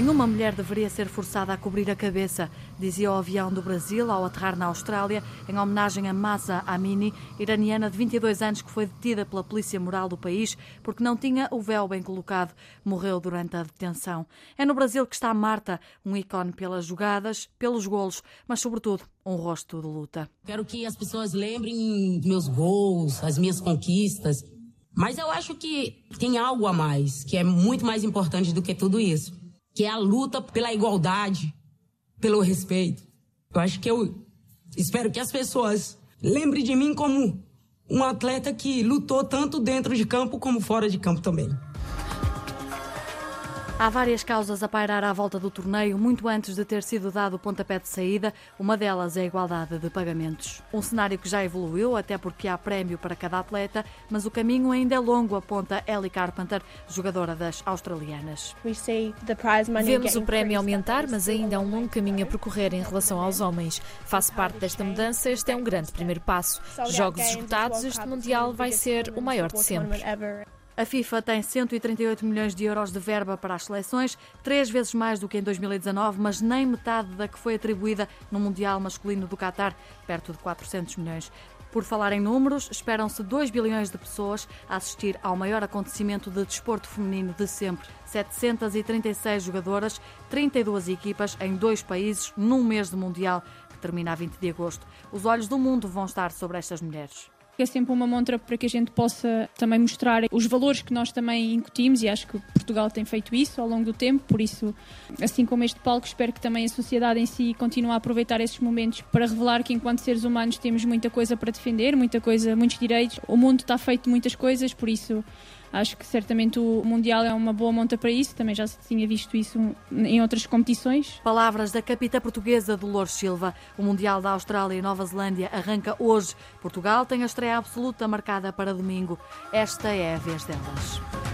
Nenhuma mulher deveria ser forçada a cobrir a cabeça, dizia o avião do Brasil ao aterrar na Austrália, em homenagem a Masa Amini, iraniana de 22 anos que foi detida pela polícia moral do país porque não tinha o véu bem colocado. Morreu durante a detenção. É no Brasil que está Marta, um ícone pelas jogadas, pelos golos, mas sobretudo um rosto de luta. Quero que as pessoas lembrem meus gols, as minhas conquistas, mas eu acho que tem algo a mais, que é muito mais importante do que tudo isso que é a luta pela igualdade, pelo respeito. Eu acho que eu espero que as pessoas lembrem de mim como um atleta que lutou tanto dentro de campo como fora de campo também. Há várias causas a pairar à volta do torneio, muito antes de ter sido dado o pontapé de saída. Uma delas é a igualdade de pagamentos. Um cenário que já evoluiu, até porque há prémio para cada atleta, mas o caminho ainda é longo, aponta Ellie Carpenter, jogadora das australianas. Vemos o prémio aumentar, mas ainda há um longo caminho a percorrer em relação aos homens. Faço parte desta mudança, este é um grande primeiro passo. Jogos esgotados, este Mundial vai ser o maior de sempre. A FIFA tem 138 milhões de euros de verba para as seleções, três vezes mais do que em 2019, mas nem metade da que foi atribuída no Mundial Masculino do Qatar, perto de 400 milhões. Por falar em números, esperam-se 2 bilhões de pessoas a assistir ao maior acontecimento de desporto feminino de sempre. 736 jogadoras, 32 equipas em dois países, num mês de Mundial, que termina a 20 de agosto. Os olhos do mundo vão estar sobre estas mulheres é sempre uma montra para que a gente possa também mostrar os valores que nós também incutimos e acho que Portugal tem feito isso ao longo do tempo, por isso, assim como este palco, espero que também a sociedade em si continue a aproveitar esses momentos para revelar que enquanto seres humanos temos muita coisa para defender, muita coisa, muitos direitos. O mundo está feito de muitas coisas, por isso Acho que certamente o Mundial é uma boa monta para isso, também já se tinha visto isso em outras competições. Palavras da capitã portuguesa Dolores Silva. O Mundial da Austrália e Nova Zelândia arranca hoje. Portugal tem a estreia absoluta marcada para domingo. Esta é a vez delas.